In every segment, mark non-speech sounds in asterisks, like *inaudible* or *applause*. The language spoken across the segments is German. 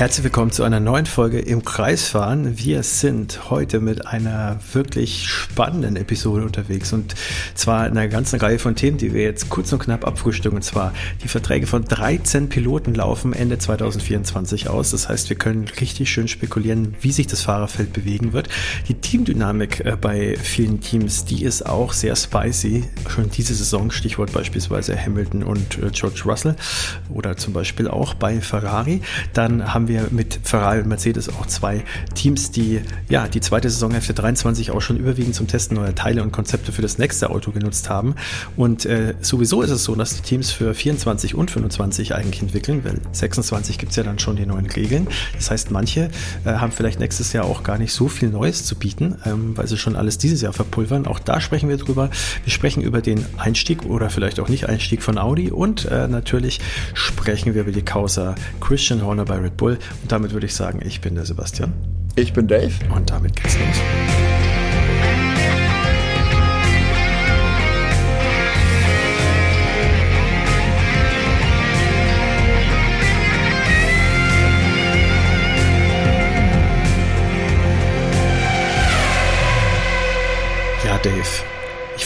Herzlich willkommen zu einer neuen Folge im Kreisfahren. Wir sind heute mit einer wirklich spannenden Episode unterwegs und zwar in einer ganzen Reihe von Themen, die wir jetzt kurz und knapp abfrühstücken. Und zwar die Verträge von 13 Piloten laufen Ende 2024 aus. Das heißt, wir können richtig schön spekulieren, wie sich das Fahrerfeld bewegen wird. Die Teamdynamik äh, bei vielen Teams, die ist auch sehr spicy. Schon diese Saison, Stichwort beispielsweise Hamilton und äh, George Russell oder zum Beispiel auch bei Ferrari. Dann haben wir wir mit Ferrari und Mercedes auch zwei Teams, die ja die zweite Saisonhälfte 23 auch schon überwiegend zum Testen neuer Teile und Konzepte für das nächste Auto genutzt haben. Und äh, sowieso ist es so, dass die Teams für 24 und 25 eigentlich entwickeln, weil 26 gibt es ja dann schon die neuen Regeln. Das heißt, manche äh, haben vielleicht nächstes Jahr auch gar nicht so viel Neues zu bieten, ähm, weil sie schon alles dieses Jahr verpulvern. Auch da sprechen wir drüber. Wir sprechen über den Einstieg oder vielleicht auch nicht Einstieg von Audi und äh, natürlich sprechen wir über die Causa Christian Horner bei Red Bull. Und damit würde ich sagen, ich bin der Sebastian. Ich bin Dave. Und damit geht's los.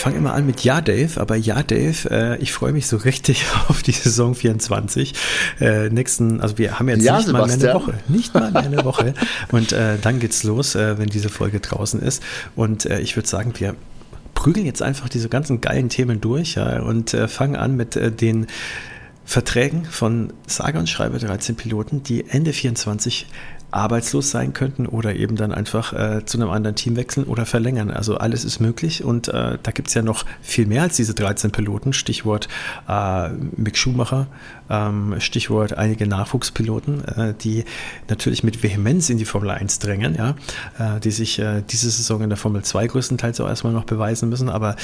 Fange immer an mit Ja, Dave, aber ja, Dave, äh, ich freue mich so richtig *laughs* auf die Saison 24. Äh, nächsten, also wir haben jetzt ja, nicht Sebastian. mal mehr eine Woche. Nicht mal mehr eine Woche. Und äh, dann geht's los, äh, wenn diese Folge draußen ist. Und äh, ich würde sagen, wir prügeln jetzt einfach diese ganzen geilen Themen durch ja, und äh, fangen an mit den Verträgen von sage und schreibe 13 Piloten, die Ende 24 arbeitslos sein könnten oder eben dann einfach äh, zu einem anderen Team wechseln oder verlängern. Also alles ist möglich und äh, da gibt es ja noch viel mehr als diese 13 Piloten. Stichwort äh, Mick Schumacher, ähm, Stichwort einige Nachwuchspiloten, äh, die natürlich mit Vehemenz in die Formel 1 drängen, ja, äh, die sich äh, diese Saison in der Formel 2 größtenteils auch erstmal noch beweisen müssen. Aber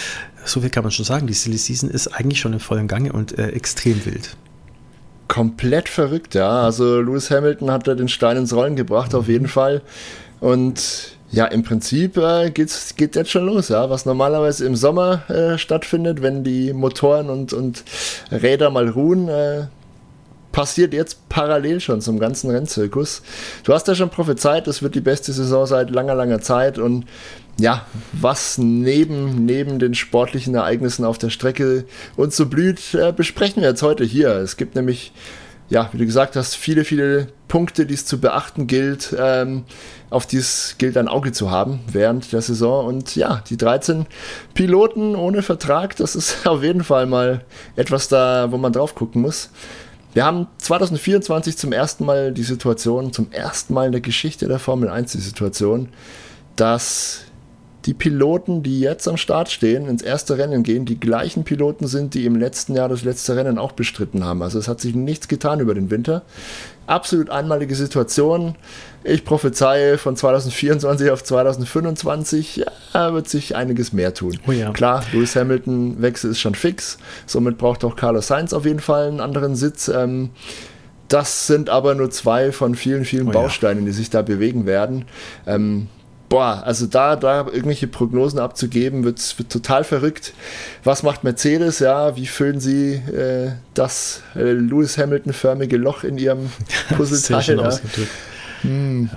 so viel kann man schon sagen, die Silly Season ist eigentlich schon im vollen Gange und extrem wild komplett verrückt, ja. Also Lewis Hamilton hat da den Stein ins Rollen gebracht, auf jeden Fall. Und ja, im Prinzip äh, geht's, geht jetzt schon los, ja. Was normalerweise im Sommer äh, stattfindet, wenn die Motoren und, und Räder mal ruhen, äh, passiert jetzt parallel schon zum ganzen Rennzirkus. Du hast ja schon prophezeit, es wird die beste Saison seit langer, langer Zeit und ja, was neben, neben den sportlichen Ereignissen auf der Strecke uns so blüht, äh, besprechen wir jetzt heute hier. Es gibt nämlich, ja, wie du gesagt hast, viele, viele Punkte, die es zu beachten gilt, ähm, auf die es gilt, ein Auge zu haben während der Saison. Und ja, die 13 Piloten ohne Vertrag, das ist *laughs* auf jeden Fall mal etwas da, wo man drauf gucken muss. Wir haben 2024 zum ersten Mal die Situation, zum ersten Mal in der Geschichte der Formel 1 die Situation, dass die Piloten, die jetzt am Start stehen, ins erste Rennen gehen, die gleichen Piloten sind, die im letzten Jahr das letzte Rennen auch bestritten haben. Also es hat sich nichts getan über den Winter. Absolut einmalige Situation. Ich prophezeie von 2024 auf 2025 ja, wird sich einiges mehr tun. Oh ja. Klar, Lewis Hamilton Wechsel ist schon fix. Somit braucht auch Carlos Sainz auf jeden Fall einen anderen Sitz. Ähm, das sind aber nur zwei von vielen, vielen oh Bausteinen, ja. die sich da bewegen werden. Ähm, boah, also da, da irgendwelche Prognosen abzugeben, wird, wird total verrückt. Was macht Mercedes? Ja, wie füllen sie äh, das äh, Lewis Hamilton-förmige Loch in ihrem *laughs* Puzzleteil? Ja. Hm.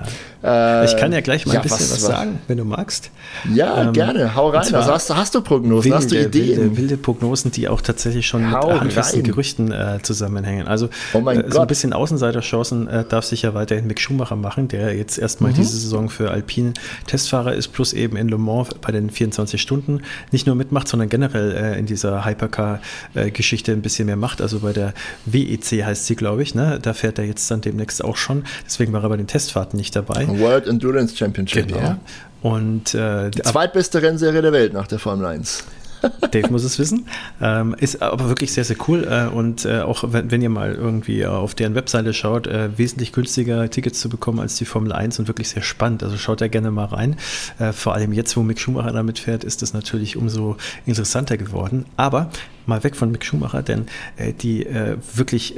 Äh, ich kann ja gleich mal ja, ein bisschen was, was, sagen, wenn du magst. Ja, ähm, gerne. Hau rein. Also hast, hast, du Prognosen, wilde, hast du Ideen? Wilde, wilde, Prognosen, die auch tatsächlich schon Hau mit handfesten. Gerüchten äh, zusammenhängen. Also oh äh, so ein bisschen Außenseiterchancen äh, darf sich ja weiterhin Mick Schumacher machen, der jetzt erstmal mhm. diese Saison für Alpine Testfahrer ist, plus eben in Le Mans bei den 24 Stunden nicht nur mitmacht, sondern generell äh, in dieser Hypercar-Geschichte ein bisschen mehr macht. Also bei der WEC heißt sie, glaube ich. Ne? Da fährt er jetzt dann demnächst auch schon. Deswegen war er bei den Testfahrten nicht dabei. World Endurance Championship, genau. ja. Und äh, die zweitbeste Rennserie der Welt nach der Formel 1. *laughs* Dave muss es wissen. Ähm, ist aber wirklich sehr, sehr cool. Äh, und äh, auch wenn, wenn, ihr mal irgendwie auf deren Webseite schaut, äh, wesentlich günstiger Tickets zu bekommen als die Formel 1 und wirklich sehr spannend. Also schaut da gerne mal rein. Äh, vor allem jetzt, wo Mick Schumacher damit fährt, ist das natürlich umso interessanter geworden. Aber mal weg von Mick Schumacher, denn äh, die äh, wirklich,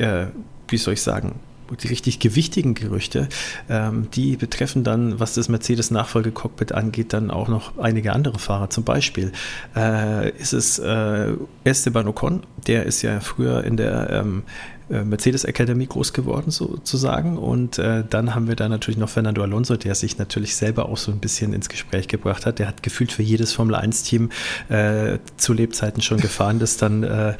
wie soll ich sagen, die richtig gewichtigen Gerüchte, ähm, die betreffen dann, was das Mercedes-Nachfolgecockpit angeht, dann auch noch einige andere Fahrer. Zum Beispiel äh, ist es äh, Esteban Ocon, der ist ja früher in der ähm, äh, Mercedes Academy groß geworden, sozusagen. Und äh, dann haben wir da natürlich noch Fernando Alonso, der sich natürlich selber auch so ein bisschen ins Gespräch gebracht hat. Der hat gefühlt für jedes Formel-1-Team äh, zu Lebzeiten schon gefahren, das dann, äh,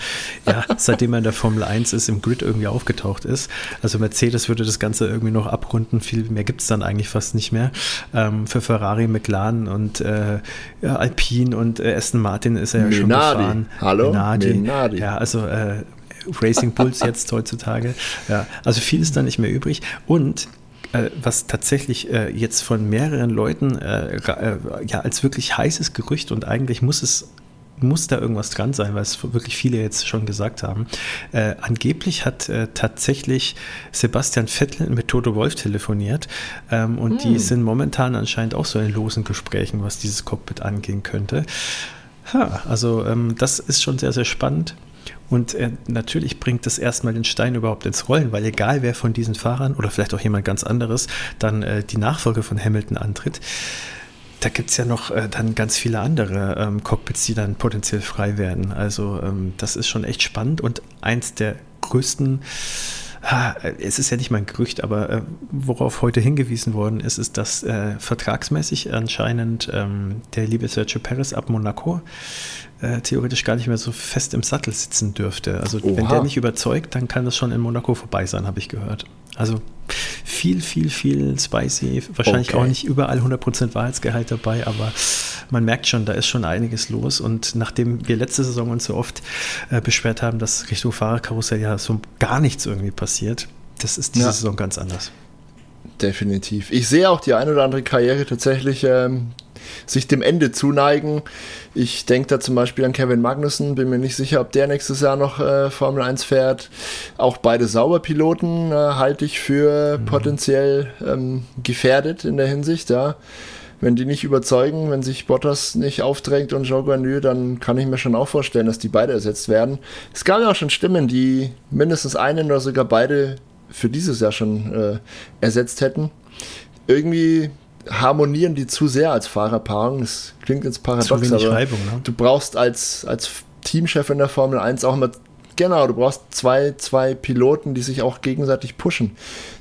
ja, seitdem er in der Formel 1 ist, im Grid irgendwie aufgetaucht ist. Also Mercedes würde das Ganze irgendwie noch abrunden. Viel mehr gibt es dann eigentlich fast nicht mehr. Ähm, für Ferrari, McLaren und äh, ja, Alpine und äh, Aston Martin ist er ja schon gefahren. Hallo? Minardi. Minardi. Ja, also äh, Racing Bulls *laughs* jetzt heutzutage. Ja, also viel ist da nicht mehr übrig. Und äh, was tatsächlich äh, jetzt von mehreren Leuten äh, äh, ja als wirklich heißes Gerücht und eigentlich muss es muss da irgendwas dran sein, weil es wirklich viele jetzt schon gesagt haben. Äh, angeblich hat äh, tatsächlich Sebastian Vettel mit Toto Wolf telefoniert ähm, und hm. die sind momentan anscheinend auch so in losen Gesprächen, was dieses Cockpit angehen könnte. Ha, also ähm, das ist schon sehr, sehr spannend. Und äh, natürlich bringt das erstmal den Stein überhaupt ins Rollen, weil egal wer von diesen Fahrern oder vielleicht auch jemand ganz anderes dann äh, die Nachfolge von Hamilton antritt, da gibt es ja noch äh, dann ganz viele andere ähm, Cockpits, die dann potenziell frei werden. Also ähm, das ist schon echt spannend und eins der größten es ist ja nicht mein Gerücht, aber äh, worauf heute hingewiesen worden ist, ist, dass äh, vertragsmäßig anscheinend ähm, der liebe Sergio Perez ab Monaco äh, theoretisch gar nicht mehr so fest im Sattel sitzen dürfte. Also Oha. wenn der nicht überzeugt, dann kann das schon in Monaco vorbei sein, habe ich gehört. Also viel, viel, viel spicy. Wahrscheinlich okay. auch nicht überall 100% Wahrheitsgehalt dabei, aber man merkt schon, da ist schon einiges los. Und nachdem wir letzte Saison uns so oft äh, beschwert haben, dass Richtung Fahrerkarussell ja so gar nichts irgendwie passiert, das ist diese ja. Saison ganz anders. Definitiv. Ich sehe auch die ein oder andere Karriere tatsächlich ähm, sich dem Ende zuneigen. Ich denke da zum Beispiel an Kevin Magnussen, bin mir nicht sicher, ob der nächstes Jahr noch äh, Formel 1 fährt. Auch beide Sauberpiloten äh, halte ich für mhm. potenziell ähm, gefährdet in der Hinsicht, ja. Wenn die nicht überzeugen, wenn sich Bottas nicht aufdrängt und Jean Guarnier, dann kann ich mir schon auch vorstellen, dass die beide ersetzt werden. Es gab ja auch schon Stimmen, die mindestens einen oder sogar beide für dieses Jahr schon äh, ersetzt hätten. Irgendwie harmonieren die zu sehr als Fahrerpaarung. Das klingt jetzt paradox, aber Reibung, ne? du brauchst als, als Teamchef in der Formel 1 auch immer, genau, du brauchst zwei, zwei Piloten, die sich auch gegenseitig pushen,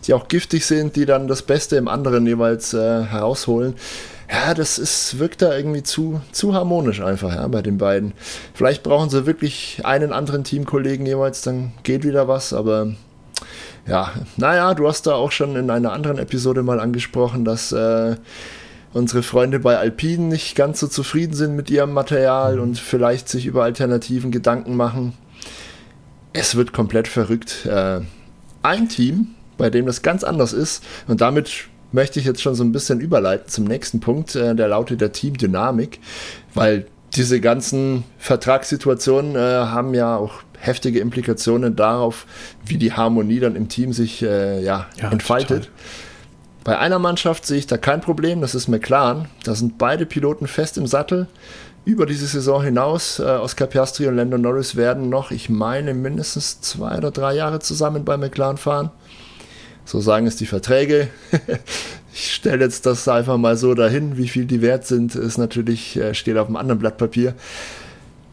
die auch giftig sind, die dann das Beste im anderen jeweils äh, herausholen. Ja, das ist, wirkt da irgendwie zu, zu harmonisch einfach ja, bei den beiden. Vielleicht brauchen sie wirklich einen anderen Teamkollegen jeweils, dann geht wieder was, aber ja, naja, du hast da auch schon in einer anderen Episode mal angesprochen, dass äh, unsere Freunde bei Alpine nicht ganz so zufrieden sind mit ihrem Material mhm. und vielleicht sich über Alternativen Gedanken machen. Es wird komplett verrückt. Äh, ein Team, bei dem das ganz anders ist und damit möchte ich jetzt schon so ein bisschen überleiten zum nächsten Punkt, äh, der lautet der Teamdynamik, weil diese ganzen Vertragssituationen äh, haben ja auch heftige Implikationen darauf, wie die Harmonie dann im Team sich äh, ja, ja, entfaltet. Total. Bei einer Mannschaft sehe ich da kein Problem, das ist McLaren. Da sind beide Piloten fest im Sattel. Über diese Saison hinaus, äh, Oscar Piastri und Lando Norris werden noch, ich meine, mindestens zwei oder drei Jahre zusammen bei McLaren fahren. So sagen es die Verträge. *laughs* ich stelle jetzt das einfach mal so dahin, wie viel die wert sind, ist natürlich, äh, steht auf einem anderen Blatt Papier.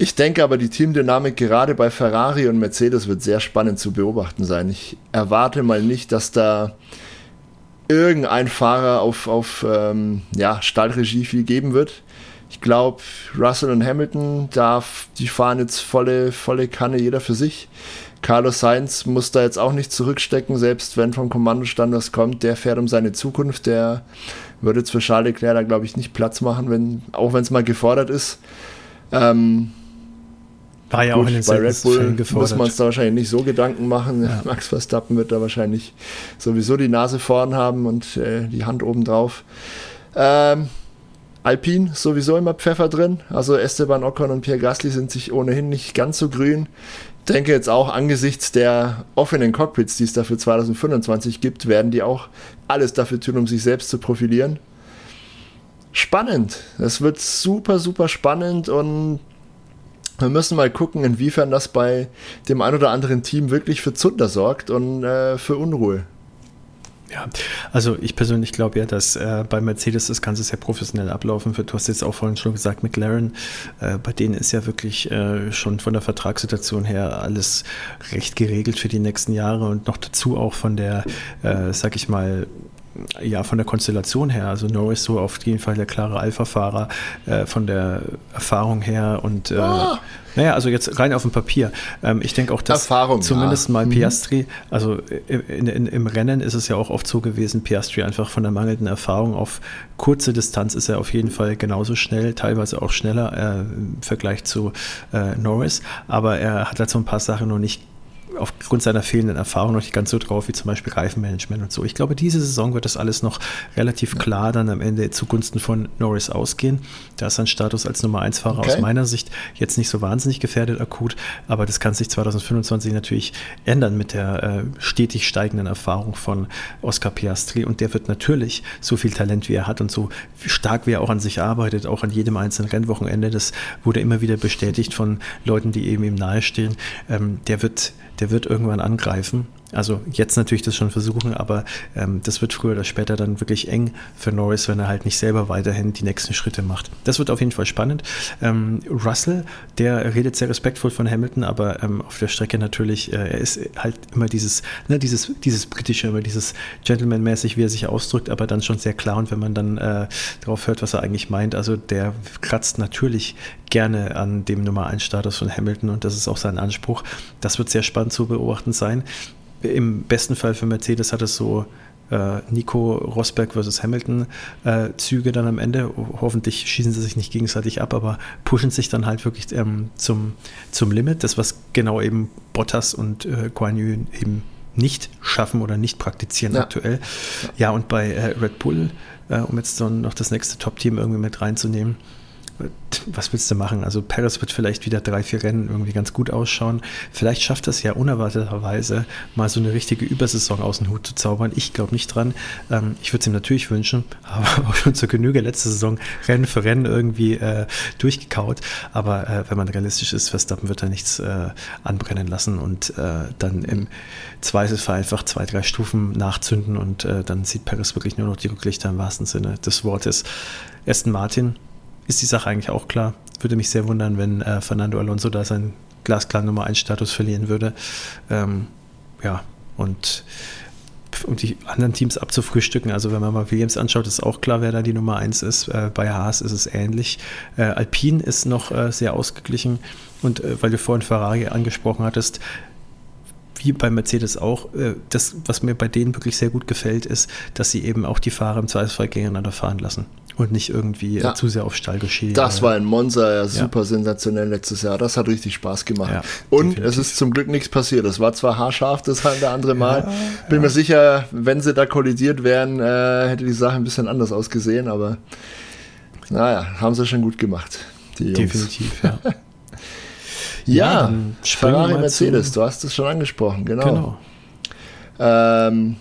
Ich denke aber, die Teamdynamik gerade bei Ferrari und Mercedes wird sehr spannend zu beobachten sein. Ich erwarte mal nicht, dass da irgendein Fahrer auf, auf ähm, ja, Stallregie viel geben wird. Ich glaube, Russell und Hamilton, darf, die fahren jetzt volle, volle Kanne, jeder für sich. Carlos Sainz muss da jetzt auch nicht zurückstecken, selbst wenn vom Kommandostand was kommt, der fährt um seine Zukunft, der würde jetzt für Charles Leclerc da, glaube ich, nicht Platz machen, wenn, auch wenn es mal gefordert ist. Ähm, war ja Gut, auch in den bei Red Bull muss man es da wahrscheinlich nicht so Gedanken machen. Ja. *laughs* Max Verstappen wird da wahrscheinlich sowieso die Nase vorn haben und äh, die Hand oben drauf. Ähm, Alpine sowieso immer Pfeffer drin. Also Esteban Ocon und Pierre Gasly sind sich ohnehin nicht ganz so grün. Ich denke jetzt auch angesichts der offenen Cockpits, die es dafür 2025 gibt, werden die auch alles dafür tun, um sich selbst zu profilieren. Spannend. Es wird super, super spannend und wir müssen mal gucken, inwiefern das bei dem ein oder anderen Team wirklich für Zunder sorgt und äh, für Unruhe. Ja, also ich persönlich glaube ja, dass äh, bei Mercedes das Ganze sehr professionell ablaufen wird. Du hast jetzt auch vorhin schon gesagt, McLaren, äh, bei denen ist ja wirklich äh, schon von der Vertragssituation her alles recht geregelt für die nächsten Jahre und noch dazu auch von der, äh, sag ich mal, ja, von der Konstellation her, also Norris so auf jeden Fall der klare Alpha-Fahrer äh, von der Erfahrung her und äh, oh. naja, also jetzt rein auf dem Papier. Ähm, ich denke auch, dass Erfahrung, zumindest ja. mal mhm. Piastri, also in, in, im Rennen ist es ja auch oft so gewesen, Piastri einfach von der mangelnden Erfahrung auf kurze Distanz ist er auf jeden Fall genauso schnell, teilweise auch schneller äh, im Vergleich zu äh, Norris, aber er hat halt so ein paar Sachen noch nicht aufgrund seiner fehlenden Erfahrung noch nicht ganz so drauf wie zum Beispiel Reifenmanagement und so. Ich glaube, diese Saison wird das alles noch relativ klar dann am Ende zugunsten von Norris ausgehen. Da ist sein Status als Nummer 1 Fahrer okay. aus meiner Sicht jetzt nicht so wahnsinnig gefährdet akut, aber das kann sich 2025 natürlich ändern mit der äh, stetig steigenden Erfahrung von Oscar Piastri und der wird natürlich so viel Talent wie er hat und so stark wie er auch an sich arbeitet, auch an jedem einzelnen Rennwochenende, das wurde immer wieder bestätigt von Leuten, die eben ihm nahestehen, ähm, der wird der wird irgendwann angreifen also jetzt natürlich das schon versuchen, aber ähm, das wird früher oder später dann wirklich eng für Norris, wenn er halt nicht selber weiterhin die nächsten Schritte macht. Das wird auf jeden Fall spannend. Ähm, Russell, der redet sehr respektvoll von Hamilton, aber ähm, auf der Strecke natürlich, äh, er ist halt immer dieses, ne, dieses, dieses britische, immer dieses Gentleman-mäßig, wie er sich ausdrückt, aber dann schon sehr klar und wenn man dann äh, darauf hört, was er eigentlich meint, also der kratzt natürlich gerne an dem Nummer 1 Status von Hamilton und das ist auch sein Anspruch. Das wird sehr spannend zu beobachten sein. Im besten Fall für Mercedes hat es so äh, Nico Rosberg versus Hamilton äh, Züge dann am Ende. Hoffentlich schießen sie sich nicht gegenseitig ab, aber pushen sich dann halt wirklich ähm, zum, zum Limit. Das, was genau eben Bottas und äh, Guan Yu eben nicht schaffen oder nicht praktizieren ja. aktuell. Ja, und bei äh, Red Bull, äh, um jetzt dann noch das nächste Top-Team irgendwie mit reinzunehmen, was willst du machen? Also Paris wird vielleicht wieder drei, vier Rennen irgendwie ganz gut ausschauen. Vielleicht schafft es ja unerwarteterweise mal so eine richtige Übersaison aus dem Hut zu zaubern. Ich glaube nicht dran. Ähm, ich würde es ihm natürlich wünschen, *laughs* aber auch schon zur Genüge letzte Saison Rennen für Rennen irgendwie äh, durchgekaut. Aber äh, wenn man realistisch ist, Verstappen wird da nichts äh, anbrennen lassen und äh, dann im Zweifelsfall einfach zwei, drei Stufen nachzünden und äh, dann sieht Paris wirklich nur noch die Rücklichter im wahrsten Sinne des Wortes. Aston Martin ist die Sache eigentlich auch klar. Würde mich sehr wundern, wenn äh, Fernando Alonso da seinen glasklar Nummer 1 Status verlieren würde. Ähm, ja, und um die anderen Teams abzufrühstücken. Also wenn man mal Williams anschaut, ist auch klar, wer da die Nummer 1 ist. Äh, bei Haas ist es ähnlich. Äh, Alpine ist noch äh, sehr ausgeglichen. Und weil du vorhin Ferrari angesprochen hattest, wie bei Mercedes auch, äh, das, was mir bei denen wirklich sehr gut gefällt, ist, dass sie eben auch die Fahrer im Zweifelsfall gegeneinander fahren lassen und nicht irgendwie äh, ja. zu sehr auf Stallgeschehen. Das war ein Monster, ja, super ja. sensationell letztes Jahr. Das hat richtig Spaß gemacht. Ja, und definitiv. es ist zum Glück nichts passiert. Es war zwar haarscharf das eine andere Mal. Bin mir sicher, wenn sie da kollidiert wären, äh, hätte die Sache ein bisschen anders ausgesehen, aber naja, haben sie schon gut gemacht. Definitiv, ja. *laughs* ja, Ferrari Mercedes, du hast es schon angesprochen, genau. genau. Ähm,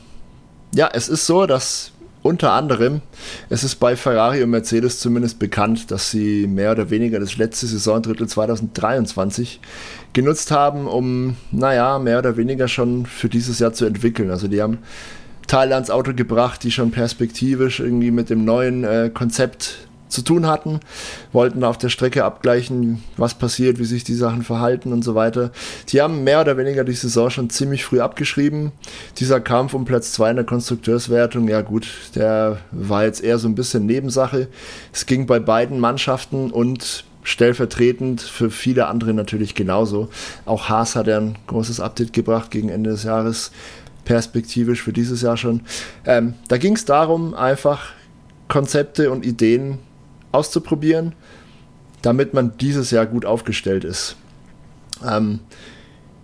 ja, es ist so, dass unter anderem, es ist bei Ferrari und Mercedes zumindest bekannt, dass sie mehr oder weniger das letzte Saisondrittel 2023 genutzt haben, um, naja, mehr oder weniger schon für dieses Jahr zu entwickeln. Also die haben Teile ans Auto gebracht, die schon perspektivisch irgendwie mit dem neuen äh, Konzept zu tun hatten, wollten auf der Strecke abgleichen, was passiert, wie sich die Sachen verhalten und so weiter. Die haben mehr oder weniger die Saison schon ziemlich früh abgeschrieben. Dieser Kampf um Platz 2 in der Konstrukteurswertung, ja gut, der war jetzt eher so ein bisschen Nebensache. Es ging bei beiden Mannschaften und stellvertretend für viele andere natürlich genauso. Auch Haas hat ja ein großes Update gebracht gegen Ende des Jahres, perspektivisch für dieses Jahr schon. Ähm, da ging es darum, einfach Konzepte und Ideen auszuprobieren, damit man dieses Jahr gut aufgestellt ist. Ähm,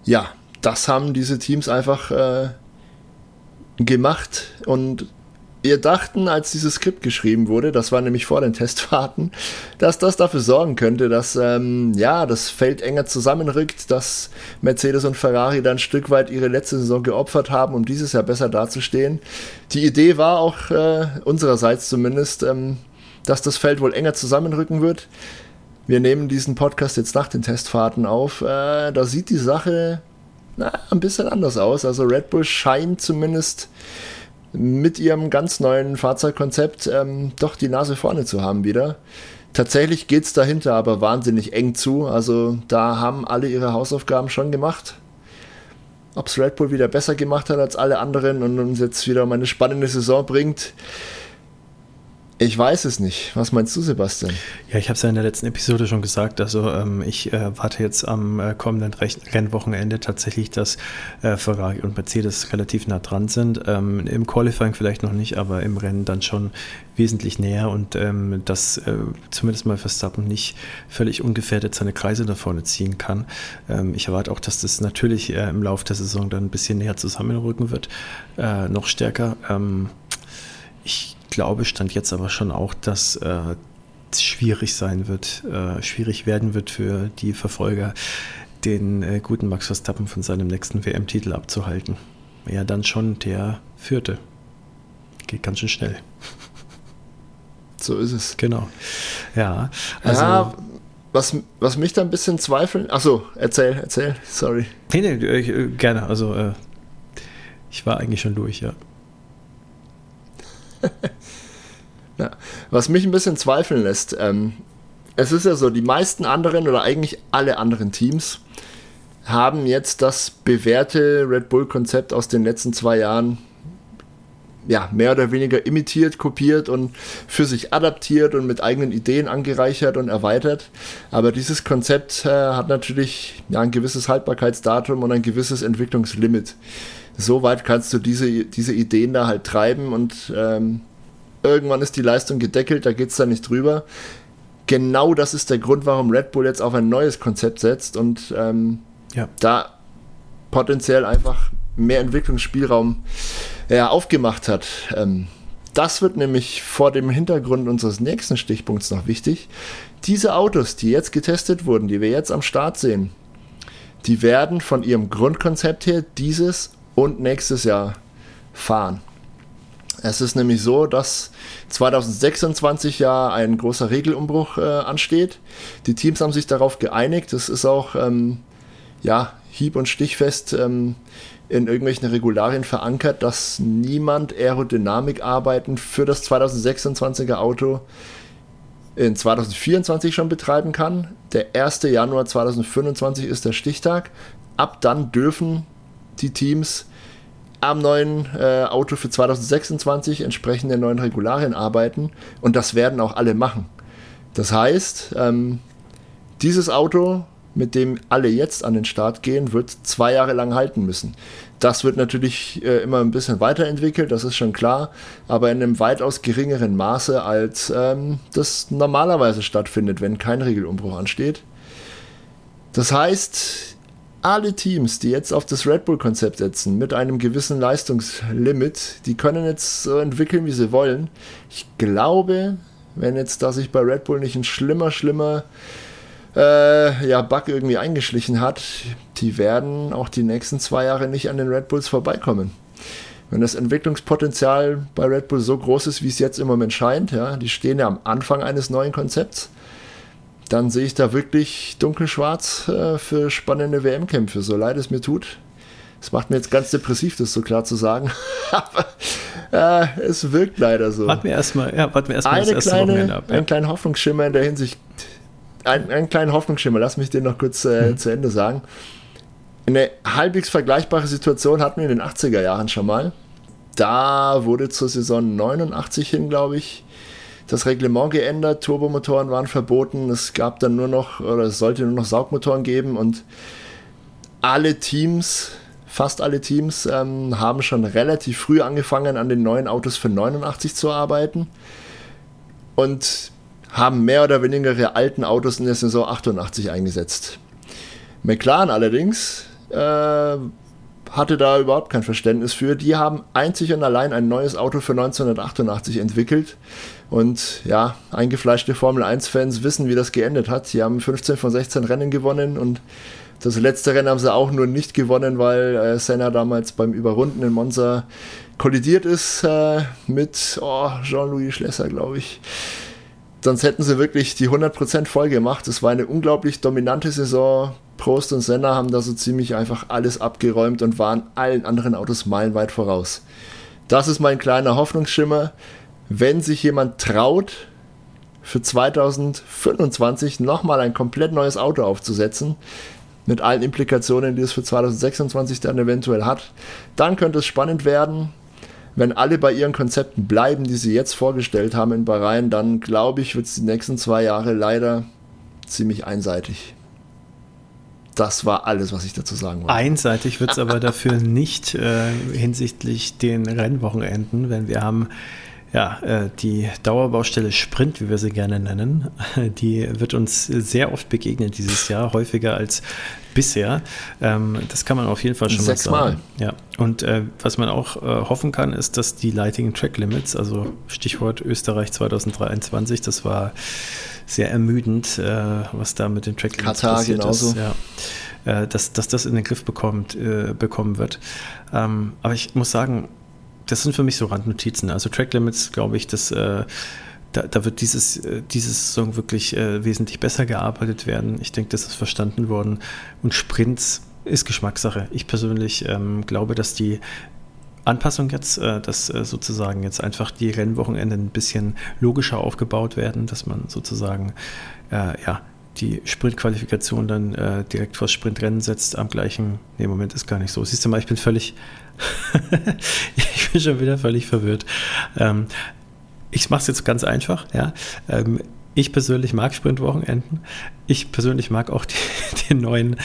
ja, das haben diese Teams einfach äh, gemacht und wir dachten, als dieses Skript geschrieben wurde, das war nämlich vor den *laughs* Testfahrten, dass das dafür sorgen könnte, dass ähm, ja, das Feld enger zusammenrückt, dass Mercedes und Ferrari dann ein Stück weit ihre letzte Saison geopfert haben, um dieses Jahr besser dazustehen. Die Idee war auch äh, unsererseits zumindest, ähm, dass das Feld wohl enger zusammenrücken wird. Wir nehmen diesen Podcast jetzt nach den Testfahrten auf. Äh, da sieht die Sache na, ein bisschen anders aus. Also Red Bull scheint zumindest mit ihrem ganz neuen Fahrzeugkonzept ähm, doch die Nase vorne zu haben wieder. Tatsächlich geht es dahinter aber wahnsinnig eng zu. Also da haben alle ihre Hausaufgaben schon gemacht. Ob es Red Bull wieder besser gemacht hat als alle anderen und uns jetzt wieder um eine spannende Saison bringt, ich weiß es nicht. Was meinst du, Sebastian? Ja, ich habe es ja in der letzten Episode schon gesagt. Also ähm, ich äh, warte jetzt am äh, kommenden Rennwochenende tatsächlich, dass äh, Ferrari und Mercedes relativ nah dran sind. Ähm, Im Qualifying vielleicht noch nicht, aber im Rennen dann schon wesentlich näher und ähm, dass äh, zumindest mal Verstappen nicht völlig ungefährdet seine Kreise da vorne ziehen kann. Ähm, ich erwarte auch, dass das natürlich äh, im Laufe der Saison dann ein bisschen näher zusammenrücken wird, äh, noch stärker. Ähm, ich glaube, stand jetzt aber schon auch, dass äh, es schwierig sein wird, äh, schwierig werden wird für die Verfolger, den äh, guten Max Verstappen von seinem nächsten WM-Titel abzuhalten. Ja, dann schon der vierte. Geht ganz schön schnell. So ist es. Genau. Ja, also. Ja, was, was mich da ein bisschen zweifeln. Achso, erzähl, erzähl, sorry. Nee, nee, äh, gerne. Also, äh, ich war eigentlich schon durch, ja. *laughs* Was mich ein bisschen zweifeln lässt, ähm, es ist ja so, die meisten anderen oder eigentlich alle anderen Teams haben jetzt das bewährte Red Bull-Konzept aus den letzten zwei Jahren ja, mehr oder weniger imitiert, kopiert und für sich adaptiert und mit eigenen Ideen angereichert und erweitert. Aber dieses Konzept äh, hat natürlich ja, ein gewisses Haltbarkeitsdatum und ein gewisses Entwicklungslimit. So weit kannst du diese, diese Ideen da halt treiben und ähm, irgendwann ist die Leistung gedeckelt, da geht es dann nicht drüber. Genau das ist der Grund, warum Red Bull jetzt auf ein neues Konzept setzt und ähm, ja. da potenziell einfach mehr Entwicklungsspielraum ja, aufgemacht hat. Ähm, das wird nämlich vor dem Hintergrund unseres nächsten Stichpunkts noch wichtig. Diese Autos, die jetzt getestet wurden, die wir jetzt am Start sehen, die werden von ihrem Grundkonzept her dieses und nächstes Jahr fahren. Es ist nämlich so, dass 2026 ja ein großer Regelumbruch äh, ansteht. Die Teams haben sich darauf geeinigt. Es ist auch ähm, ja, hieb- und stichfest ähm, in irgendwelchen Regularien verankert, dass niemand Aerodynamikarbeiten für das 2026er Auto in 2024 schon betreiben kann. Der 1. Januar 2025 ist der Stichtag. Ab dann dürfen die Teams am neuen äh, Auto für 2026 entsprechend der neuen Regularien arbeiten und das werden auch alle machen. Das heißt, ähm, dieses Auto, mit dem alle jetzt an den Start gehen, wird zwei Jahre lang halten müssen. Das wird natürlich äh, immer ein bisschen weiterentwickelt, das ist schon klar, aber in einem weitaus geringeren Maße, als ähm, das normalerweise stattfindet, wenn kein Regelumbruch ansteht. Das heißt, alle Teams, die jetzt auf das Red Bull-Konzept setzen, mit einem gewissen Leistungslimit, die können jetzt so entwickeln, wie sie wollen. Ich glaube, wenn jetzt da sich bei Red Bull nicht ein schlimmer, schlimmer äh, ja, Bug irgendwie eingeschlichen hat, die werden auch die nächsten zwei Jahre nicht an den Red Bulls vorbeikommen. Wenn das Entwicklungspotenzial bei Red Bull so groß ist, wie es jetzt im Moment scheint, ja, die stehen ja am Anfang eines neuen Konzepts, dann sehe ich da wirklich dunkelschwarz äh, für spannende WM-Kämpfe, so leid es mir tut. Es macht mir jetzt ganz depressiv, das so klar zu sagen. *laughs* Aber äh, es wirkt leider so. Warten wir erstmal, ja, warten wir erstmal das erste kleine, Wochenende ab. Ja. Einen kleinen Hoffnungsschimmer in der Hinsicht. Ein, einen kleinen Hoffnungsschimmer, lass mich den noch kurz äh, mhm. zu Ende sagen. Eine halbwegs vergleichbare Situation hatten wir in den 80er Jahren schon mal. Da wurde zur Saison 89 hin, glaube ich, das Reglement geändert, Turbomotoren waren verboten, es gab dann nur noch, oder es sollte nur noch Saugmotoren geben und alle Teams, fast alle Teams, ähm, haben schon relativ früh angefangen, an den neuen Autos für 89 zu arbeiten und haben mehr oder weniger ihre alten Autos in der Saison 88 eingesetzt. McLaren allerdings äh, hatte da überhaupt kein Verständnis für. Die haben einzig und allein ein neues Auto für 1988 entwickelt. Und ja, eingefleischte Formel 1-Fans wissen, wie das geendet hat. Sie haben 15 von 16 Rennen gewonnen und das letzte Rennen haben sie auch nur nicht gewonnen, weil äh, Senna damals beim Überrunden in Monza kollidiert ist äh, mit oh, Jean-Louis Schlesser, glaube ich. Sonst hätten sie wirklich die 100% voll gemacht. Es war eine unglaublich dominante Saison. Prost und Senna haben da so ziemlich einfach alles abgeräumt und waren allen anderen Autos meilenweit voraus. das ist mein kleiner Hoffnungsschimmer. Wenn sich jemand traut, für 2025 nochmal ein komplett neues Auto aufzusetzen, mit allen Implikationen, die es für 2026 dann eventuell hat, dann könnte es spannend werden. Wenn alle bei ihren Konzepten bleiben, die sie jetzt vorgestellt haben in Bahrain, dann glaube ich, wird es die nächsten zwei Jahre leider ziemlich einseitig. Das war alles, was ich dazu sagen wollte. Einseitig wird es aber dafür nicht äh, hinsichtlich den Rennwochenenden, wenn wir haben ja, äh, die Dauerbaustelle Sprint, wie wir sie gerne nennen, *laughs* die wird uns sehr oft begegnen dieses Jahr, häufiger als bisher. Ähm, das kann man auf jeden Fall schon Sechs mal sagen. Mal. Ja. Und äh, was man auch äh, hoffen kann, ist, dass die Lighting Track Limits, also Stichwort Österreich 2023, das war sehr ermüdend, was da mit den Track Limits Katar passiert genauso. ist. Ja. Dass, dass das in den Griff bekommt, äh, bekommen wird. Ähm, aber ich muss sagen, das sind für mich so Randnotizen. Also Track Limits, glaube ich, dass äh, da, da, wird dieses, äh, dieses Song wirklich äh, wesentlich besser gearbeitet werden. Ich denke, das ist verstanden worden. Und Sprints ist Geschmackssache. Ich persönlich ähm, glaube, dass die Anpassung jetzt, äh, dass äh, sozusagen jetzt einfach die Rennwochenende ein bisschen logischer aufgebaut werden, dass man sozusagen äh, ja die Sprintqualifikation dann äh, direkt vor Sprintrennen setzt am gleichen. Nee, Moment ist gar nicht so. Siehst du mal, ich bin völlig. *laughs* ich bin schon wieder völlig verwirrt. Ähm, ich mache es jetzt ganz einfach. Ja. Ähm, ich persönlich mag Sprintwochenenden. Ich persönlich mag auch *laughs* die, den, neuen,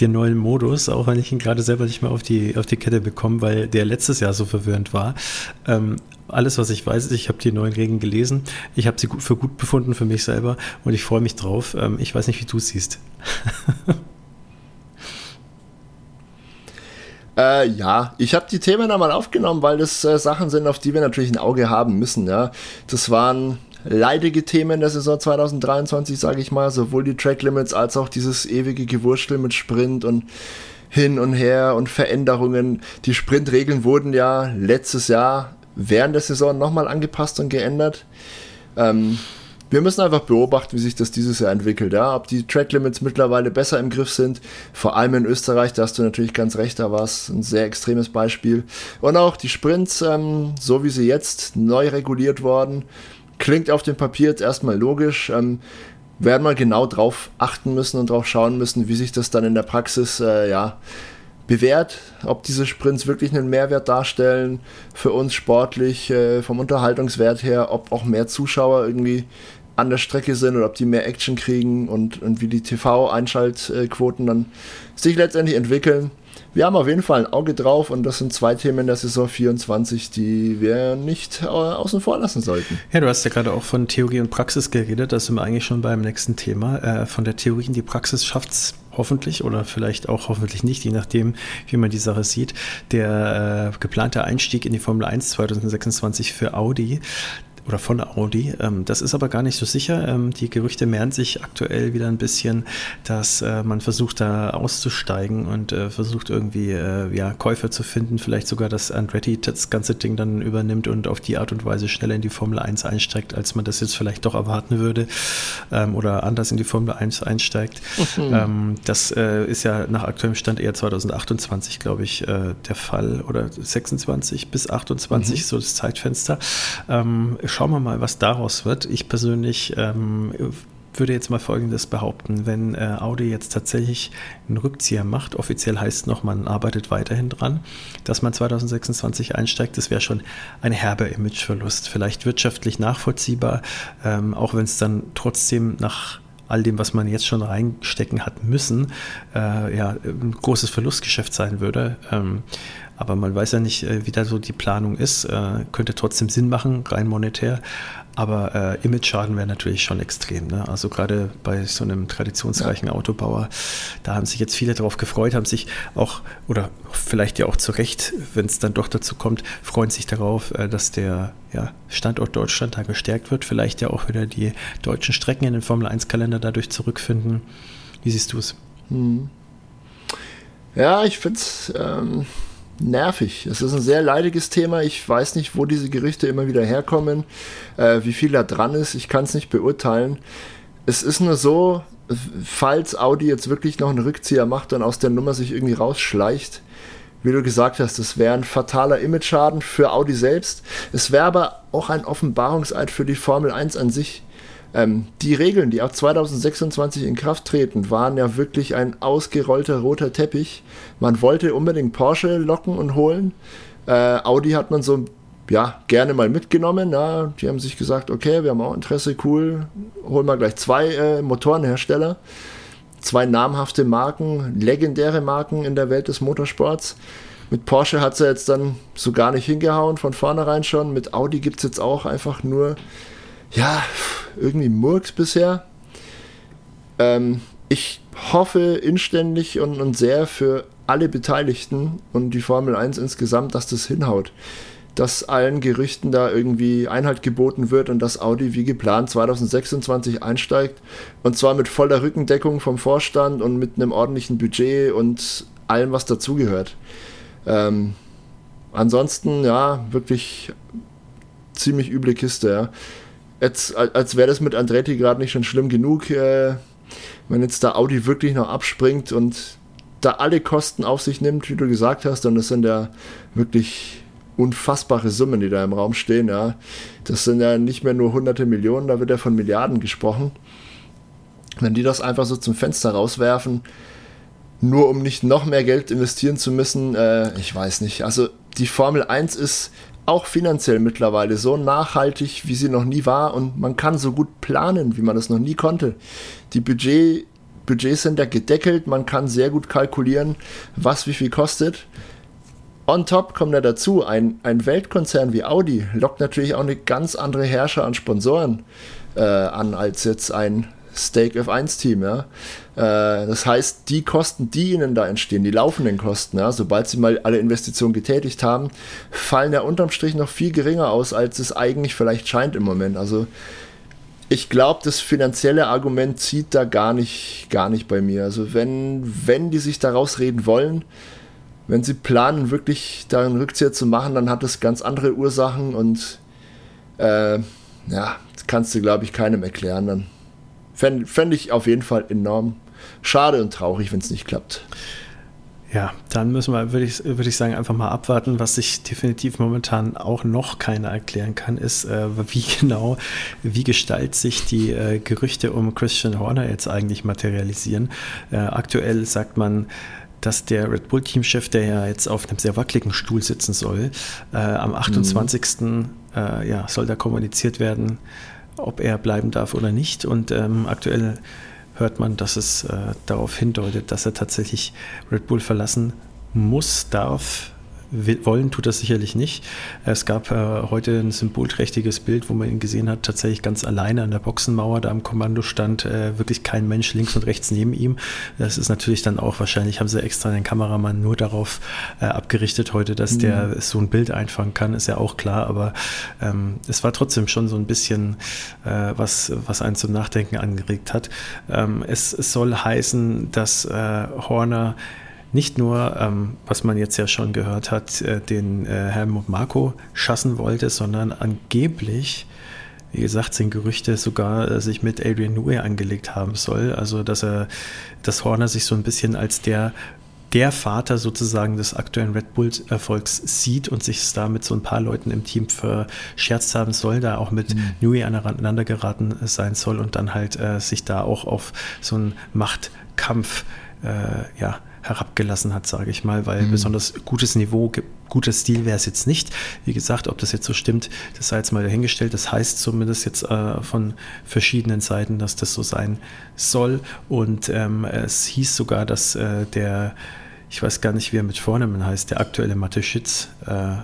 den neuen Modus, auch wenn ich ihn gerade selber nicht mehr auf die, auf die Kette bekomme, weil der letztes Jahr so verwirrend war. Ähm, alles, was ich weiß, ich habe die neuen Regeln gelesen. Ich habe sie für gut befunden für mich selber und ich freue mich drauf. Ähm, ich weiß nicht, wie du es siehst. *laughs* Äh, ja, ich habe die Themen einmal aufgenommen, weil das äh, Sachen sind, auf die wir natürlich ein Auge haben müssen. Ja, das waren leidige Themen der Saison 2023, sage ich mal, sowohl die Track Limits als auch dieses ewige Gewurschtel mit Sprint und hin und her und Veränderungen. Die Sprintregeln wurden ja letztes Jahr während der Saison nochmal angepasst und geändert. Ähm, wir müssen einfach beobachten, wie sich das dieses Jahr entwickelt. Ja? Ob die Track Limits mittlerweile besser im Griff sind, vor allem in Österreich, da hast du natürlich ganz recht, da war es ein sehr extremes Beispiel. Und auch die Sprints, ähm, so wie sie jetzt neu reguliert worden, klingt auf dem Papier jetzt erstmal logisch. Ähm, werden wir genau drauf achten müssen und drauf schauen müssen, wie sich das dann in der Praxis äh, ja, bewährt, ob diese Sprints wirklich einen Mehrwert darstellen für uns sportlich, äh, vom Unterhaltungswert her, ob auch mehr Zuschauer irgendwie an der Strecke sind oder ob die mehr Action kriegen und, und wie die TV-Einschaltquoten dann sich letztendlich entwickeln wir haben auf jeden Fall ein Auge drauf und das sind zwei Themen der Saison 24, die wir nicht äh, außen vor lassen sollten. Ja, du hast ja gerade auch von Theorie und Praxis geredet, da sind wir eigentlich schon beim nächsten Thema. Äh, von der Theorie in die Praxis schafft es hoffentlich oder vielleicht auch hoffentlich nicht, je nachdem, wie man die Sache sieht. Der äh, geplante Einstieg in die Formel 1 2026 für Audi, oder von Audi. Ähm, das ist aber gar nicht so sicher. Ähm, die Gerüchte mehren sich aktuell wieder ein bisschen, dass äh, man versucht, da auszusteigen und äh, versucht irgendwie äh, ja, Käufer zu finden. Vielleicht sogar, dass Andretti das ganze Ding dann übernimmt und auf die Art und Weise schneller in die Formel 1 einsteigt, als man das jetzt vielleicht doch erwarten würde ähm, oder anders in die Formel 1 einsteigt. Mhm. das ist ja nach aktuellem Stand eher 2028, glaube ich, der Fall oder 26 bis 28, mhm. so das Zeitfenster schauen wir mal, was daraus wird. Ich persönlich ähm, würde jetzt mal Folgendes behaupten. Wenn äh, Audi jetzt tatsächlich einen Rückzieher macht, offiziell heißt noch, man arbeitet weiterhin dran, dass man 2026 einsteigt, das wäre schon ein herber Imageverlust. Vielleicht wirtschaftlich nachvollziehbar, ähm, auch wenn es dann trotzdem nach all dem, was man jetzt schon reinstecken hat müssen, äh, ja, ein großes Verlustgeschäft sein würde. Ähm, aber man weiß ja nicht, äh, wie da so die Planung ist. Äh, könnte trotzdem Sinn machen, rein monetär. Aber äh, Image-Schaden wäre natürlich schon extrem. Ne? Also gerade bei so einem traditionsreichen ja. Autobauer, da haben sich jetzt viele darauf gefreut, haben sich auch, oder vielleicht ja auch zu Recht, wenn es dann doch dazu kommt, freuen sich darauf, äh, dass der ja, Standort Deutschland da gestärkt wird. Vielleicht ja auch wieder die deutschen Strecken in den Formel-1-Kalender dadurch zurückfinden. Wie siehst du es? Hm. Ja, ich finde es. Ähm nervig. Es ist ein sehr leidiges Thema. Ich weiß nicht, wo diese Gerüchte immer wieder herkommen, äh, wie viel da dran ist. Ich kann es nicht beurteilen. Es ist nur so, falls Audi jetzt wirklich noch einen Rückzieher macht und aus der Nummer sich irgendwie rausschleicht, wie du gesagt hast, das wäre ein fataler Image-Schaden für Audi selbst. Es wäre aber auch ein Offenbarungseid für die Formel 1 an sich. Ähm, die Regeln, die ab 2026 in Kraft treten, waren ja wirklich ein ausgerollter roter Teppich. Man wollte unbedingt Porsche locken und holen. Äh, Audi hat man so ja, gerne mal mitgenommen. Ja. Die haben sich gesagt, okay, wir haben auch Interesse, cool, holen wir gleich zwei äh, Motorenhersteller. Zwei namhafte Marken, legendäre Marken in der Welt des Motorsports. Mit Porsche hat es ja jetzt dann so gar nicht hingehauen, von vornherein schon. Mit Audi gibt es jetzt auch einfach nur, ja, irgendwie Murks bisher. Ähm, ich hoffe inständig und, und sehr für alle Beteiligten und die Formel 1 insgesamt, dass das hinhaut dass allen Gerüchten da irgendwie Einhalt geboten wird und dass Audi wie geplant 2026 einsteigt. Und zwar mit voller Rückendeckung vom Vorstand und mit einem ordentlichen Budget und allem, was dazugehört. Ähm, ansonsten, ja, wirklich ziemlich üble Kiste, ja. Jetzt, als wäre das mit Andretti gerade nicht schon schlimm genug, äh, wenn jetzt da Audi wirklich noch abspringt und da alle Kosten auf sich nimmt, wie du gesagt hast, und das sind ja wirklich unfassbare Summen, die da im Raum stehen. Ja. Das sind ja nicht mehr nur hunderte Millionen, da wird ja von Milliarden gesprochen. Wenn die das einfach so zum Fenster rauswerfen, nur um nicht noch mehr Geld investieren zu müssen, äh, ich weiß nicht. Also die Formel 1 ist auch finanziell mittlerweile so nachhaltig, wie sie noch nie war und man kann so gut planen, wie man das noch nie konnte. Die Budget, Budgets sind ja gedeckelt, man kann sehr gut kalkulieren, was wie viel kostet. On top kommt ja dazu, ein, ein Weltkonzern wie Audi lockt natürlich auch eine ganz andere Herrscher an Sponsoren äh, an als jetzt ein Stake F1-Team. Ja? Äh, das heißt, die Kosten, die ihnen da entstehen, die laufenden Kosten, ja, sobald sie mal alle Investitionen getätigt haben, fallen ja unterm Strich noch viel geringer aus, als es eigentlich vielleicht scheint im Moment. Also ich glaube, das finanzielle Argument zieht da gar nicht, gar nicht bei mir. Also wenn, wenn die sich da rausreden wollen, wenn sie planen, wirklich da einen Rückzieher zu machen, dann hat das ganz andere Ursachen und äh, ja, das kannst du, glaube ich, keinem erklären. Dann fände fänd ich auf jeden Fall enorm schade und traurig, wenn es nicht klappt. Ja, dann müssen wir, würde ich, würd ich sagen, einfach mal abwarten. Was sich definitiv momentan auch noch keiner erklären kann, ist, äh, wie *laughs* genau, wie gestaltet sich die äh, Gerüchte um Christian Horner jetzt eigentlich materialisieren. Äh, aktuell sagt man, dass der Red Bull-Teamchef, der ja jetzt auf einem sehr wackeligen Stuhl sitzen soll, äh, am 28. Mhm. Äh, ja, soll da kommuniziert werden, ob er bleiben darf oder nicht. Und ähm, aktuell hört man, dass es äh, darauf hindeutet, dass er tatsächlich Red Bull verlassen muss, darf, wollen tut das sicherlich nicht. Es gab äh, heute ein symbolträchtiges Bild, wo man ihn gesehen hat, tatsächlich ganz alleine an der Boxenmauer, da am Kommando stand äh, wirklich kein Mensch links und rechts neben ihm. Das ist natürlich dann auch wahrscheinlich, haben sie extra den Kameramann nur darauf äh, abgerichtet heute, dass mhm. der so ein Bild einfangen kann, ist ja auch klar, aber ähm, es war trotzdem schon so ein bisschen äh, was, was einen zum Nachdenken angeregt hat. Ähm, es, es, soll heißen, dass äh, Horner nicht nur, ähm, was man jetzt ja schon gehört hat, äh, den äh, Helmut Marko schassen wollte, sondern angeblich, wie gesagt, sind Gerüchte sogar äh, sich mit Adrian Newey angelegt haben soll. Also, dass er, dass Horner sich so ein bisschen als der der Vater sozusagen des aktuellen Red Bull-Erfolgs sieht und sich da mit so ein paar Leuten im Team verscherzt haben soll, da auch mit mhm. Newey aneinander geraten sein soll und dann halt äh, sich da auch auf so einen Machtkampf äh, ja, herabgelassen hat, sage ich mal, weil mhm. besonders gutes Niveau, guter Stil wäre es jetzt nicht. Wie gesagt, ob das jetzt so stimmt, das sei jetzt mal dahingestellt. Das heißt zumindest jetzt äh, von verschiedenen Seiten, dass das so sein soll. Und ähm, es hieß sogar, dass äh, der, ich weiß gar nicht, wie er mit Vornamen heißt, der aktuelle Mathe Schitz, äh,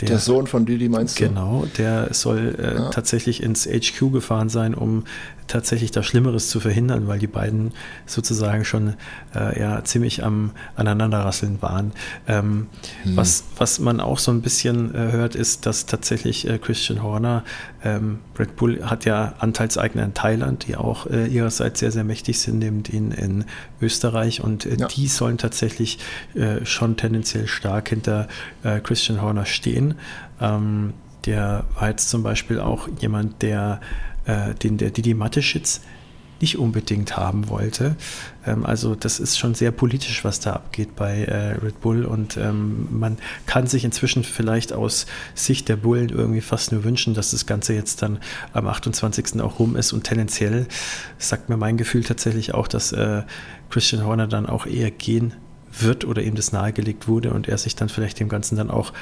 der, der, Sohn von Didi meinst du? Genau, der soll äh, ja. tatsächlich ins HQ gefahren sein, um tatsächlich da Schlimmeres zu verhindern, weil die beiden sozusagen schon äh, ja ziemlich am Aneinanderrasseln waren. Ähm, hm. was, was man auch so ein bisschen äh, hört, ist, dass tatsächlich äh, Christian Horner, ähm, Red Bull hat ja Anteilseigner in Thailand, die auch äh, ihrerseits sehr, sehr mächtig sind, neben denen in Österreich und äh, ja. die sollen tatsächlich äh, schon tendenziell stark hinter Christian Horner stehen. Ähm, der war jetzt zum Beispiel auch jemand, der äh, den der Didi Mateschitz nicht unbedingt haben wollte. Ähm, also das ist schon sehr politisch, was da abgeht bei äh, Red Bull und ähm, man kann sich inzwischen vielleicht aus Sicht der Bullen irgendwie fast nur wünschen, dass das Ganze jetzt dann am 28. auch rum ist und tendenziell sagt mir mein Gefühl tatsächlich auch, dass äh, Christian Horner dann auch eher gehen wird oder ihm das nahegelegt wurde und er sich dann vielleicht dem Ganzen dann auch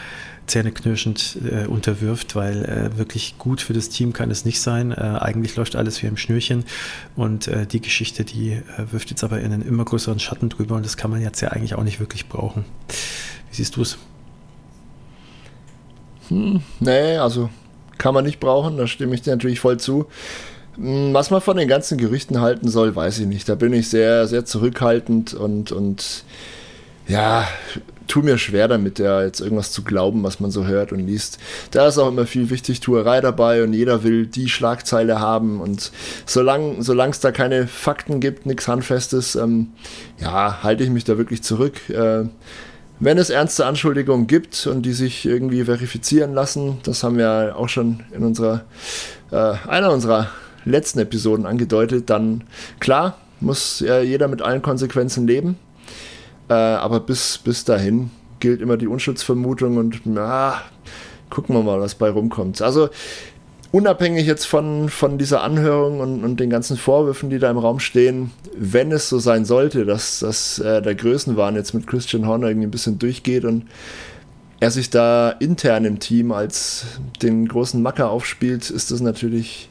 zähneknirschend äh, unterwirft, weil äh, wirklich gut für das Team kann es nicht sein. Äh, eigentlich läuft alles wie im Schnürchen und äh, die Geschichte, die äh, wirft jetzt aber in einen immer größeren Schatten drüber und das kann man jetzt ja eigentlich auch nicht wirklich brauchen. Wie siehst du es? Hm, nee, also kann man nicht brauchen, da stimme ich dir natürlich voll zu. Hm, was man von den ganzen Gerüchten halten soll, weiß ich nicht. Da bin ich sehr, sehr zurückhaltend und, und ja, tu mir schwer damit, ja, jetzt irgendwas zu glauben, was man so hört und liest. Da ist auch immer viel Wichtigtuerei dabei und jeder will die Schlagzeile haben und solange es da keine Fakten gibt, nichts Handfestes, ähm, ja, halte ich mich da wirklich zurück. Äh, wenn es ernste Anschuldigungen gibt und die sich irgendwie verifizieren lassen, das haben wir auch schon in unserer, äh, einer unserer letzten Episoden angedeutet, dann klar, muss äh, jeder mit allen Konsequenzen leben. Äh, aber bis, bis dahin gilt immer die Unschuldsvermutung und na, gucken wir mal, was bei rumkommt. Also unabhängig jetzt von, von dieser Anhörung und, und den ganzen Vorwürfen, die da im Raum stehen, wenn es so sein sollte, dass, dass äh, der Größenwahn jetzt mit Christian Horner irgendwie ein bisschen durchgeht und er sich da intern im Team als den großen Macker aufspielt, ist das natürlich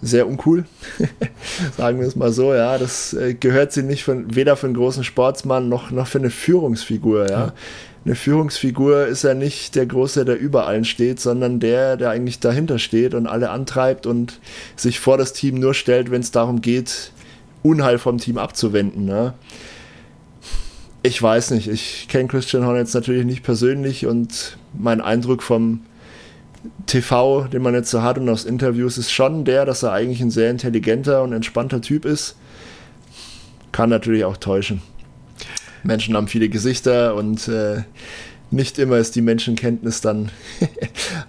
sehr uncool, *laughs* sagen wir es mal so, ja. Das äh, gehört sie nicht von, weder für einen großen Sportsmann noch, noch für eine Führungsfigur, ja. ja. Eine Führungsfigur ist ja nicht der Große, der über allen steht, sondern der, der eigentlich dahinter steht und alle antreibt und sich vor das Team nur stellt, wenn es darum geht, Unheil vom Team abzuwenden. Ne? Ich weiß nicht, ich kenne Christian Horn jetzt natürlich nicht persönlich und mein Eindruck vom TV, den man jetzt so hat und aus Interviews, ist schon der, dass er eigentlich ein sehr intelligenter und entspannter Typ ist. Kann natürlich auch täuschen. Menschen haben viele Gesichter und äh, nicht immer ist die Menschenkenntnis dann *laughs*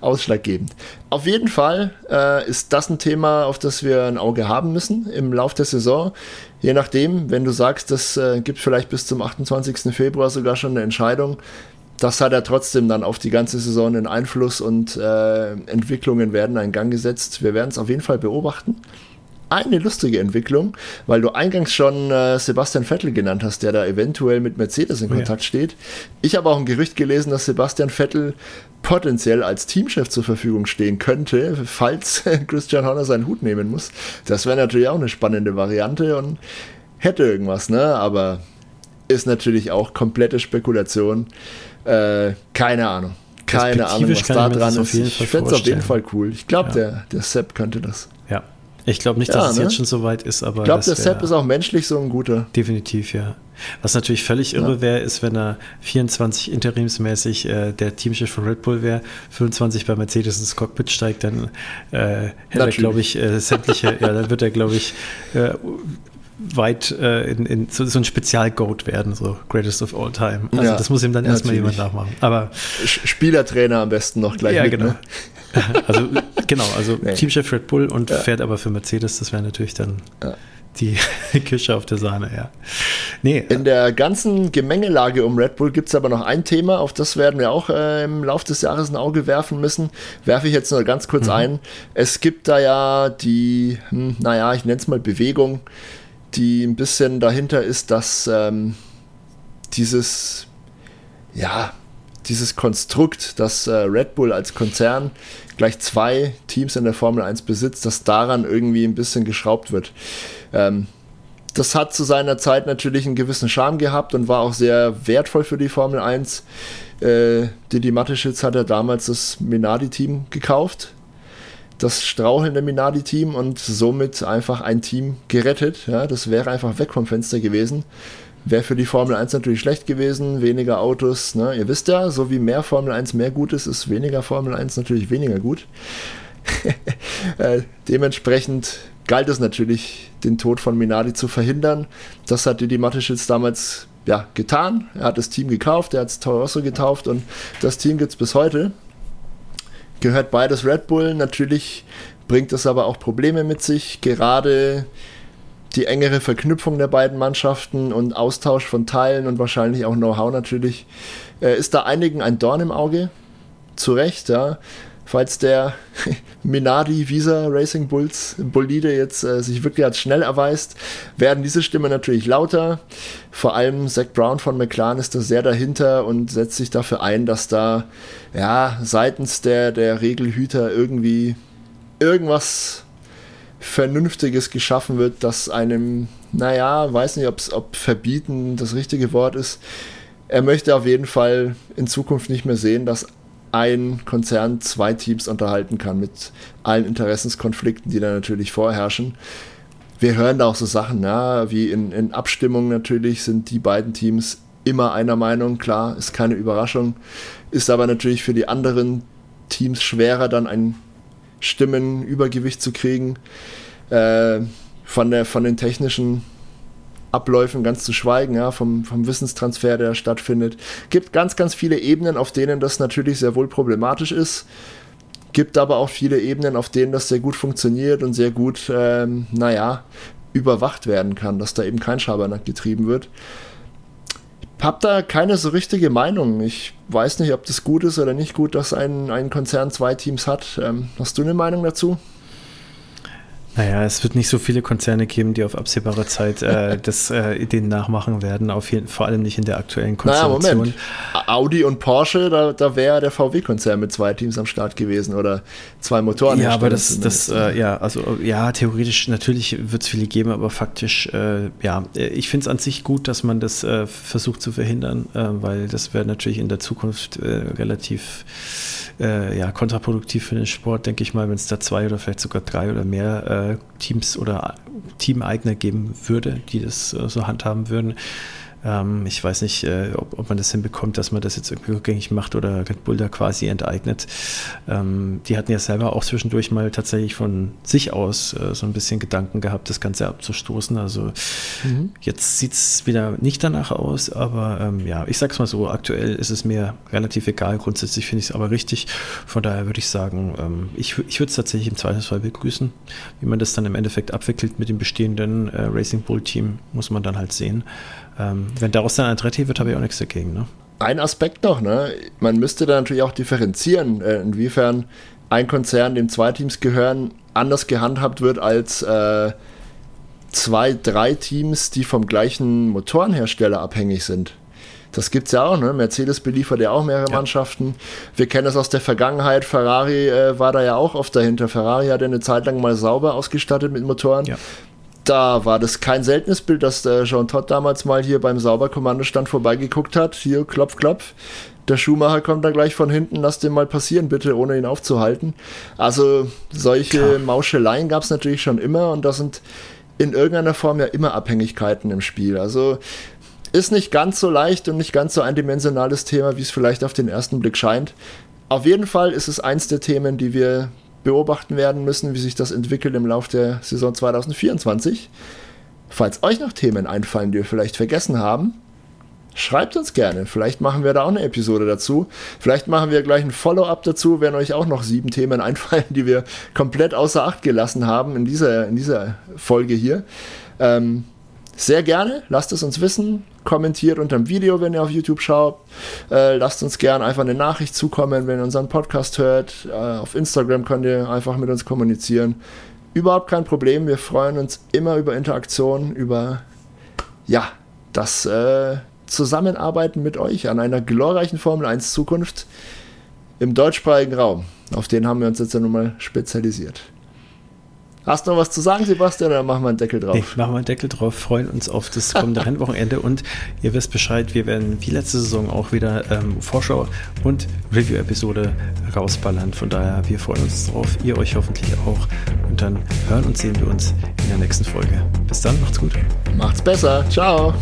ausschlaggebend. Auf jeden Fall äh, ist das ein Thema, auf das wir ein Auge haben müssen im Lauf der Saison. Je nachdem, wenn du sagst, das äh, gibt vielleicht bis zum 28. Februar sogar schon eine Entscheidung, das hat er trotzdem dann auf die ganze Saison einen Einfluss und äh, Entwicklungen werden in Gang gesetzt. Wir werden es auf jeden Fall beobachten. Eine lustige Entwicklung, weil du eingangs schon äh, Sebastian Vettel genannt hast, der da eventuell mit Mercedes in oh, Kontakt ja. steht. Ich habe auch ein Gerücht gelesen, dass Sebastian Vettel potenziell als Teamchef zur Verfügung stehen könnte, falls *laughs* Christian Horner seinen Hut nehmen muss. Das wäre natürlich auch eine spannende Variante und hätte irgendwas, ne? Aber ist natürlich auch komplette Spekulation. Äh, keine Ahnung. Keine Ahnung, was da dran ist. Ich fände es auf jeden Fall cool. Ich glaube, ja. der, der Sepp könnte das. Ja. Ich glaube nicht, dass ja, es ne? jetzt schon so weit ist, aber. Ich glaube, der Sepp ist auch menschlich so ein guter. Definitiv, ja. Was natürlich völlig irre ja. wäre, ist, wenn er 24 interimsmäßig äh, der Teamchef von Red Bull wäre, 25 bei Mercedes ins Cockpit steigt, dann äh, hätte er, glaube ich, äh, sämtliche, ja, dann wird er, glaube ich, äh, weit äh, in, in so, so ein Spezial-Goat werden, so Greatest of All Time. Also ja, das muss ihm dann erstmal jemand nachmachen. Aber Spielertrainer am besten noch gleich. Ja, mit, genau. Ne? *laughs* also genau, also nee. Teamchef Red Bull und ja. fährt aber für Mercedes, das wäre natürlich dann ja. die *laughs* Kirsche auf der Sahne, ja. Nee. In der ganzen Gemengelage um Red Bull gibt es aber noch ein Thema, auf das werden wir auch äh, im Laufe des Jahres ein Auge werfen müssen. Werfe ich jetzt nur ganz kurz mhm. ein. Es gibt da ja die, hm, naja, ich nenne es mal Bewegung, die ein bisschen dahinter ist, dass ähm, dieses, ja, dieses Konstrukt, dass äh, Red Bull als Konzern gleich zwei Teams in der Formel 1 besitzt, dass daran irgendwie ein bisschen geschraubt wird. Ähm, das hat zu seiner Zeit natürlich einen gewissen Charme gehabt und war auch sehr wertvoll für die Formel 1. Äh, Didi Mateschitz hat ja damals das Minardi-Team gekauft das strauchelnde Minardi-Team und somit einfach ein Team gerettet. Ja, das wäre einfach weg vom Fenster gewesen. Wäre für die Formel 1 natürlich schlecht gewesen, weniger Autos. Ne? Ihr wisst ja, so wie mehr Formel 1 mehr gut ist, ist weniger Formel 1 natürlich weniger gut. *laughs* äh, dementsprechend galt es natürlich, den Tod von Minardi zu verhindern. Das hat Didi Mateschitz damals ja, getan. Er hat das Team gekauft, er hat es Toro Rosso getauft und das Team gibt es bis heute gehört beides Red Bull. Natürlich bringt es aber auch Probleme mit sich, gerade die engere Verknüpfung der beiden Mannschaften und Austausch von Teilen und wahrscheinlich auch Know-how natürlich, äh, ist da einigen ein Dorn im Auge. Zu Recht, ja. Falls der *laughs* Minardi Visa Racing Bulls Bolide jetzt äh, sich wirklich als schnell erweist, werden diese Stimmen natürlich lauter. Vor allem Zach Brown von McLaren ist da sehr dahinter und setzt sich dafür ein, dass da ja seitens der, der Regelhüter irgendwie irgendwas Vernünftiges geschaffen wird, das einem, naja, weiß nicht, ob verbieten das richtige Wort ist. Er möchte auf jeden Fall in Zukunft nicht mehr sehen, dass ein Konzern zwei Teams unterhalten kann mit allen Interessenskonflikten, die da natürlich vorherrschen. Wir hören da auch so Sachen, ja, wie in, in Abstimmungen natürlich sind die beiden Teams immer einer Meinung, klar, ist keine Überraschung, ist aber natürlich für die anderen Teams schwerer, dann ein Stimmenübergewicht zu kriegen. Äh, von, der, von den technischen Abläufen ganz zu schweigen, ja, vom, vom Wissenstransfer, der stattfindet. Gibt ganz, ganz viele Ebenen, auf denen das natürlich sehr wohl problematisch ist. Gibt aber auch viele Ebenen, auf denen das sehr gut funktioniert und sehr gut, ähm, naja, überwacht werden kann, dass da eben kein Schabernack getrieben wird. Ich habe da keine so richtige Meinung. Ich weiß nicht, ob das gut ist oder nicht gut, dass ein, ein Konzern zwei Teams hat. Ähm, hast du eine Meinung dazu? Naja, es wird nicht so viele Konzerne geben, die auf absehbare Zeit äh, *laughs* das äh, den nachmachen werden, auf jeden, vor allem nicht in der aktuellen Konstellation. Naja, Moment. Audi und Porsche, da, da wäre der VW-Konzern mit zwei Teams am Start gewesen oder zwei Motoren. Ja, aber das, das äh, ja, also ja, theoretisch natürlich wird es viele geben, aber faktisch, äh, ja, ich finde es an sich gut, dass man das äh, versucht zu verhindern, äh, weil das wäre natürlich in der Zukunft relativ ja, kontraproduktiv für den Sport, denke ich mal, wenn es da zwei oder vielleicht sogar drei oder mehr Teams oder Teameigner geben würde, die das äh, so handhaben würden. Ähm, ich weiß nicht, äh, ob, ob, man das hinbekommt, dass man das jetzt irgendwie rückgängig macht oder Red Bull da quasi enteignet. Ähm, die hatten ja selber auch zwischendurch mal tatsächlich von sich aus äh, so ein bisschen Gedanken gehabt, das Ganze abzustoßen. Also mhm. jetzt sieht es wieder nicht danach aus, aber ähm, ja, ich sag's mal so, aktuell ist es mir relativ egal. Grundsätzlich finde ich es aber richtig. Von daher würde ich sagen, ähm, ich, ich würde es tatsächlich im Zweifelsfall begrüßen. Wie man das dann im Endeffekt abwickelt mit dem bestehenden äh, Racing Bull Team, muss man dann halt sehen. Ähm, wenn daraus dann ein Tretti wird, habe ich auch nichts dagegen. Ne? Ein Aspekt noch, ne? man müsste da natürlich auch differenzieren, äh, inwiefern ein Konzern, dem zwei Teams gehören, anders gehandhabt wird als äh, zwei, drei Teams, die vom gleichen Motorenhersteller abhängig sind. Das gibt es ja auch, ne? Mercedes beliefert ja auch mehrere ja. Mannschaften. Wir kennen das aus der Vergangenheit. Ferrari äh, war da ja auch oft dahinter. Ferrari hat ja eine Zeit lang mal sauber ausgestattet mit Motoren. Ja da war das kein seltenes Bild, dass der Jean Todt damals mal hier beim Sauberkommandostand vorbeigeguckt hat. Hier, klopf, klopf. Der Schuhmacher kommt da gleich von hinten, lass den mal passieren, bitte, ohne ihn aufzuhalten. Also solche Klar. Mauscheleien gab es natürlich schon immer und da sind in irgendeiner Form ja immer Abhängigkeiten im Spiel. Also ist nicht ganz so leicht und nicht ganz so eindimensionales Thema, wie es vielleicht auf den ersten Blick scheint. Auf jeden Fall ist es eins der Themen, die wir beobachten werden müssen, wie sich das entwickelt im Laufe der Saison 2024. Falls euch noch Themen einfallen, die wir vielleicht vergessen haben, schreibt uns gerne. Vielleicht machen wir da auch eine Episode dazu. Vielleicht machen wir gleich ein Follow-up dazu, wenn euch auch noch sieben Themen *laughs* einfallen, die wir komplett außer Acht gelassen haben in dieser, in dieser Folge hier. Ähm, sehr gerne, lasst es uns wissen, kommentiert unter dem Video, wenn ihr auf YouTube schaut. Äh, lasst uns gerne einfach eine Nachricht zukommen, wenn ihr unseren Podcast hört. Äh, auf Instagram könnt ihr einfach mit uns kommunizieren. Überhaupt kein Problem, wir freuen uns immer über Interaktion, über ja, das äh, Zusammenarbeiten mit euch an einer glorreichen Formel 1 Zukunft im deutschsprachigen Raum. Auf den haben wir uns jetzt ja nun mal spezialisiert. Hast du noch was zu sagen, Sebastian, oder machen wir einen Deckel drauf? Nee, machen wir einen Deckel drauf, freuen uns auf das kommende *laughs* Rennwochenende und ihr wisst Bescheid, wir werden wie letzte Saison auch wieder ähm, Vorschau und Review-Episode rausballern. Von daher, wir freuen uns drauf, ihr euch hoffentlich auch. Und dann hören und sehen wir uns in der nächsten Folge. Bis dann, macht's gut. Macht's besser. Ciao.